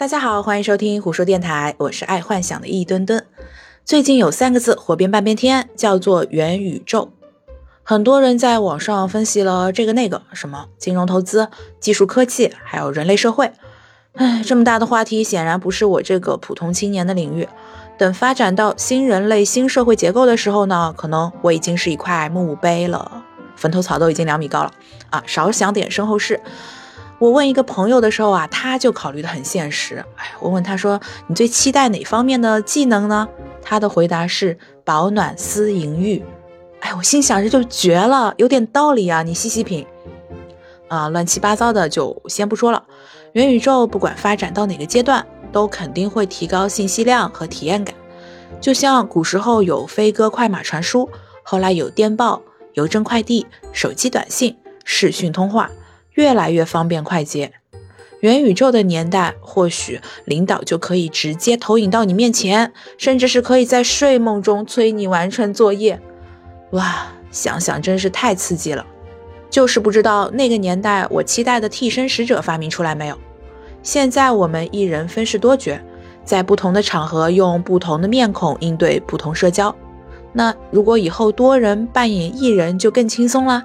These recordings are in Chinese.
大家好，欢迎收听胡说电台，我是爱幻想的一墩墩。最近有三个字火遍半边天，叫做元宇宙。很多人在网上分析了这个那个，什么金融投资、技术科技，还有人类社会。唉，这么大的话题，显然不是我这个普通青年的领域。等发展到新人类、新社会结构的时候呢，可能我已经是一块墓碑了，坟头草都已经两米高了啊！少想点身后事。我问一个朋友的时候啊，他就考虑的很现实。哎，我问他说：“你最期待哪方面的技能呢？”他的回答是保暖思淫欲。哎，我心想这就绝了，有点道理啊！你细细品。啊，乱七八糟的就先不说了。元宇宙不管发展到哪个阶段，都肯定会提高信息量和体验感。就像古时候有飞鸽快马传书，后来有电报、邮政快递、手机短信、视讯通话，越来越方便快捷。元宇宙的年代，或许领导就可以直接投影到你面前，甚至是可以在睡梦中催你完成作业。哇，想想真是太刺激了。就是不知道那个年代我期待的替身使者发明出来没有？现在我们一人分饰多角，在不同的场合用不同的面孔应对不同社交。那如果以后多人扮演一人，就更轻松啦。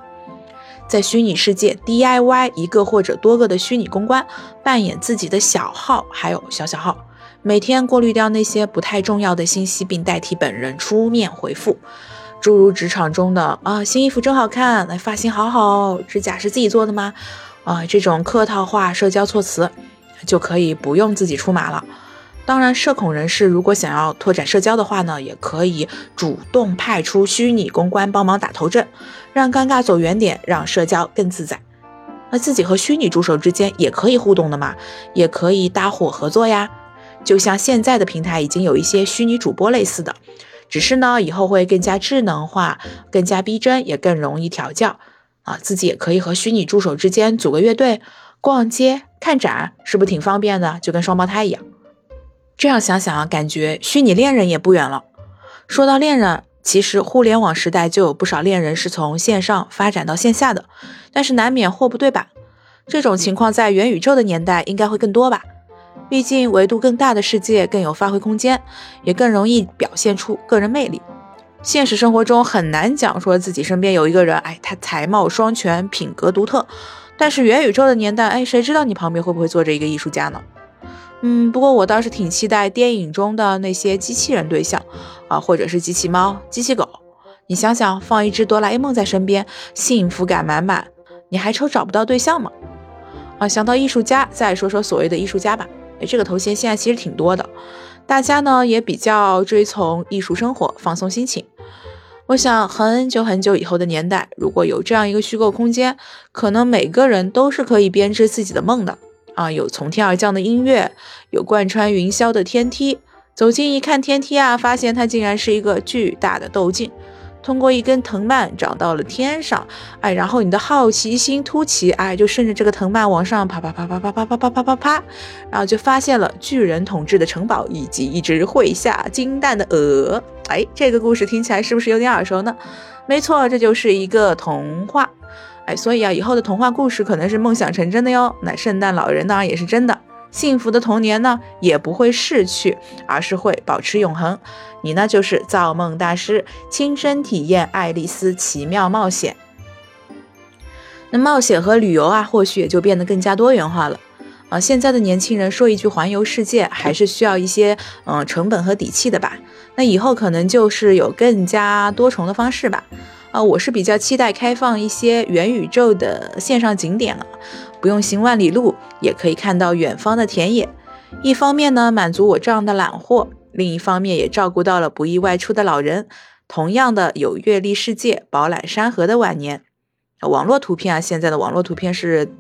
在虚拟世界 DIY 一个或者多个的虚拟公关，扮演自己的小号还有小小号，每天过滤掉那些不太重要的信息，并代替本人出面回复。诸如职场中的啊，新衣服真好看，那发型好好，指甲是自己做的吗？啊，这种客套话、社交措辞，就可以不用自己出马了。当然，社恐人士如果想要拓展社交的话呢，也可以主动派出虚拟公关帮忙打头阵，让尴尬走远点，让社交更自在。那自己和虚拟助手之间也可以互动的嘛，也可以搭伙合作呀。就像现在的平台已经有一些虚拟主播类似的。只是呢，以后会更加智能化，更加逼真，也更容易调教啊。自己也可以和虚拟助手之间组个乐队，逛街、看展，是不是挺方便的？就跟双胞胎一样。这样想想啊，感觉虚拟恋人也不远了。说到恋人，其实互联网时代就有不少恋人是从线上发展到线下的，但是难免货不对版。这种情况在元宇宙的年代应该会更多吧。毕竟维度更大的世界更有发挥空间，也更容易表现出个人魅力。现实生活中很难讲说自己身边有一个人，哎，他才貌双全，品格独特。但是元宇宙的年代，哎，谁知道你旁边会不会坐着一个艺术家呢？嗯，不过我倒是挺期待电影中的那些机器人对象啊，或者是机器猫、机器狗。你想想，放一只哆啦 A 梦在身边，幸福感满满，你还愁找不到对象吗？啊，想到艺术家，再说说所谓的艺术家吧。哎，这个头衔现在其实挺多的，大家呢也比较追从艺术生活，放松心情。我想很久很久以后的年代，如果有这样一个虚构空间，可能每个人都是可以编织自己的梦的啊！有从天而降的音乐，有贯穿云霄的天梯，走近一看天梯啊，发现它竟然是一个巨大的斗镜。通过一根藤蔓长到了天上，哎，然后你的好奇心突起，哎，就顺着这个藤蔓往上爬，爬，爬，爬，爬，爬，爬，爬，爬，爬，爬，然后就发现了巨人统治的城堡以及一只会下金蛋的鹅。哎，这个故事听起来是不是有点耳熟呢？没错，这就是一个童话。哎，所以啊，以后的童话故事可能是梦想成真的哟。那圣诞老人当然，也是真的。幸福的童年呢，也不会逝去，而是会保持永恒。你呢，就是造梦大师，亲身体验爱丽丝奇妙冒险。那冒险和旅游啊，或许也就变得更加多元化了。啊，现在的年轻人说一句环游世界，还是需要一些嗯成本和底气的吧？那以后可能就是有更加多重的方式吧。啊，我是比较期待开放一些元宇宙的线上景点了。不用行万里路，也可以看到远方的田野。一方面呢，满足我这样的懒货；另一方面，也照顾到了不易外出的老人。同样的，有阅历世界、饱览山河的晚年。网络图片啊，现在的网络图片是。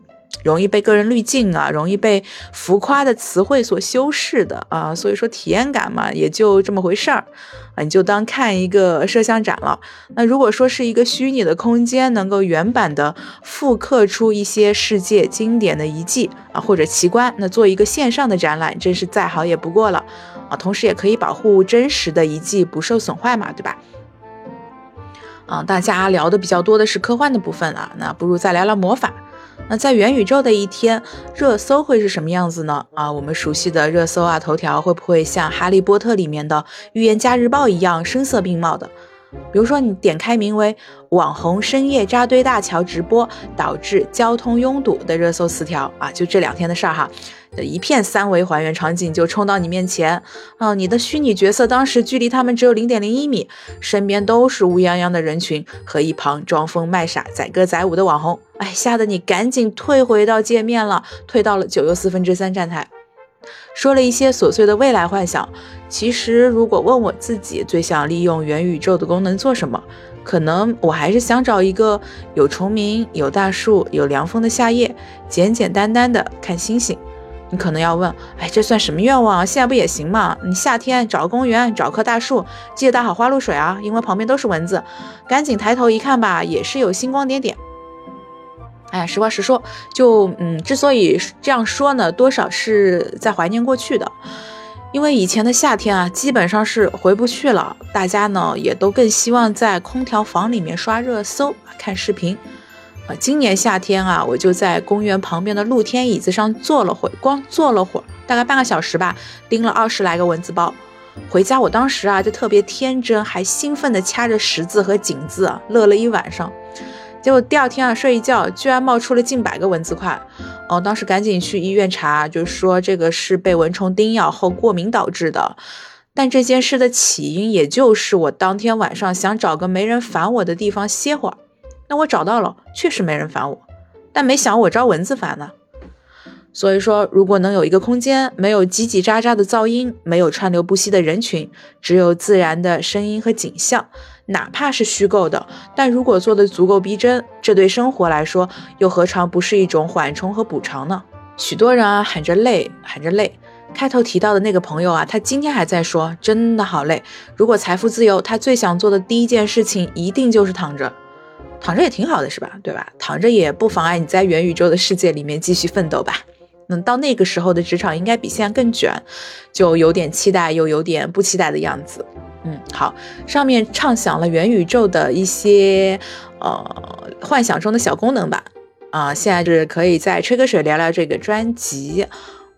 容易被个人滤镜啊，容易被浮夸的词汇所修饰的啊，所以说体验感嘛，也就这么回事儿啊，你就当看一个摄像展了。那如果说是一个虚拟的空间，能够原版的复刻出一些世界经典的遗迹啊或者奇观，那做一个线上的展览，真是再好也不过了啊。同时也可以保护真实的遗迹不受损坏嘛，对吧？啊，大家聊的比较多的是科幻的部分了，那不如再聊聊魔法。那在元宇宙的一天，热搜会是什么样子呢？啊，我们熟悉的热搜啊，头条会不会像《哈利波特》里面的预言家日报一样声色并茂的？比如说，你点开名为“网红深夜扎堆大桥直播导致交通拥堵”的热搜词条啊，就这两天的事儿哈，的一片三维还原场景就冲到你面前啊，你的虚拟角色当时距离他们只有零点零一米，身边都是乌泱泱的人群和一旁装疯卖傻载歌载舞的网红，哎，吓得你赶紧退回到界面了，退到了九又四分之三站台。说了一些琐碎的未来幻想，其实如果问我自己最想利用元宇宙的功能做什么，可能我还是想找一个有虫鸣、有大树、有凉风的夏夜，简简单单的看星星。可能要问，哎，这算什么愿望？现在不也行吗？你夏天找个公园，找棵大树，记得打好花露水啊，因为旁边都是蚊子。赶紧抬头一看吧，也是有星光点点。哎，实话实说，就嗯，之所以这样说呢，多少是在怀念过去的，因为以前的夏天啊，基本上是回不去了。大家呢，也都更希望在空调房里面刷热搜、看视频。啊，今年夏天啊，我就在公园旁边的露天椅子上坐了会，光坐了会儿，大概半个小时吧，叮了二十来个蚊子包。回家，我当时啊，就特别天真，还兴奋地掐着十字和井字啊，乐了一晚上。结果第二天啊，睡一觉居然冒出了近百个蚊子块，哦，当时赶紧去医院查，就说这个是被蚊虫叮咬后过敏导致的。但这件事的起因，也就是我当天晚上想找个没人烦我的地方歇会儿。那我找到了，确实没人烦我，但没想我招蚊子烦呢。所以说，如果能有一个空间，没有叽叽喳喳的噪音，没有川流不息的人群，只有自然的声音和景象，哪怕是虚构的，但如果做的足够逼真，这对生活来说，又何尝不是一种缓冲和补偿呢？许多人啊喊着累，喊着累。开头提到的那个朋友啊，他今天还在说，真的好累。如果财富自由，他最想做的第一件事情，一定就是躺着。躺着也挺好的，是吧？对吧？躺着也不妨碍你在元宇宙的世界里面继续奋斗吧。嗯，到那个时候的职场应该比现在更卷，就有点期待又有点不期待的样子。嗯，好，上面畅想了元宇宙的一些呃幻想中的小功能吧。啊，现在就是可以再吹个水聊聊这个专辑。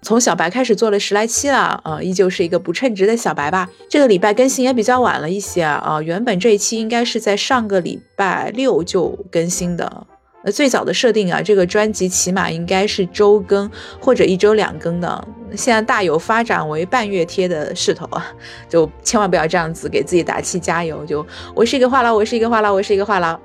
从小白开始做了十来期了，呃，依旧是一个不称职的小白吧。这个礼拜更新也比较晚了一些啊，啊，原本这一期应该是在上个礼拜六就更新的。呃，最早的设定啊，这个专辑起码应该是周更或者一周两更的，现在大有发展为半月贴的势头啊，就千万不要这样子给自己打气加油。就我是一个话痨，我是一个话痨，我是一个话痨。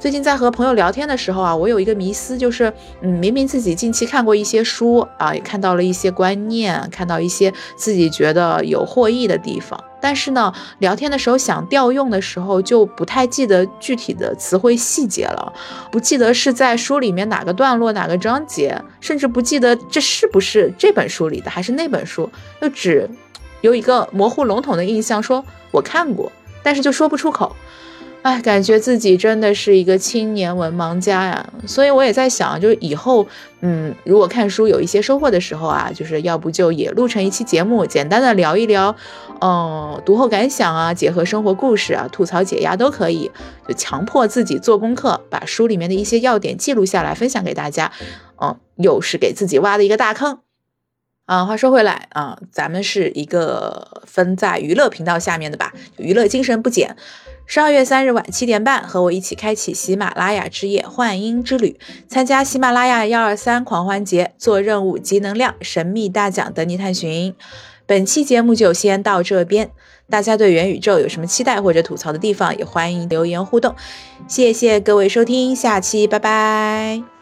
最近在和朋友聊天的时候啊，我有一个迷思，就是嗯，明明自己近期看过一些书啊，也看到了一些观念，看到一些自己觉得有获益的地方，但是呢，聊天的时候想调用的时候就不太记得具体的词汇细节了，不记得是在书里面哪个段落哪个章节，甚至不记得这是不是这本书里的还是那本书，就只有一个模糊笼统的印象，说我看过，但是就说不出口。哎，感觉自己真的是一个青年文盲家呀，所以我也在想，就是以后，嗯，如果看书有一些收获的时候啊，就是要不就也录成一期节目，简单的聊一聊，嗯，读后感想啊，结合生活故事啊，吐槽解压都可以，就强迫自己做功课，把书里面的一些要点记录下来，分享给大家，嗯，又是给自己挖的一个大坑。啊，话说回来啊，咱们是一个分在娱乐频道下面的吧，娱乐精神不减。十二月三日晚七点半，和我一起开启喜马拉雅之夜幻音之旅，参加喜马拉雅幺二三狂欢节，做任务集能量，神秘大奖等你探寻。本期节目就先到这边，大家对元宇宙有什么期待或者吐槽的地方，也欢迎留言互动。谢谢各位收听，下期拜拜。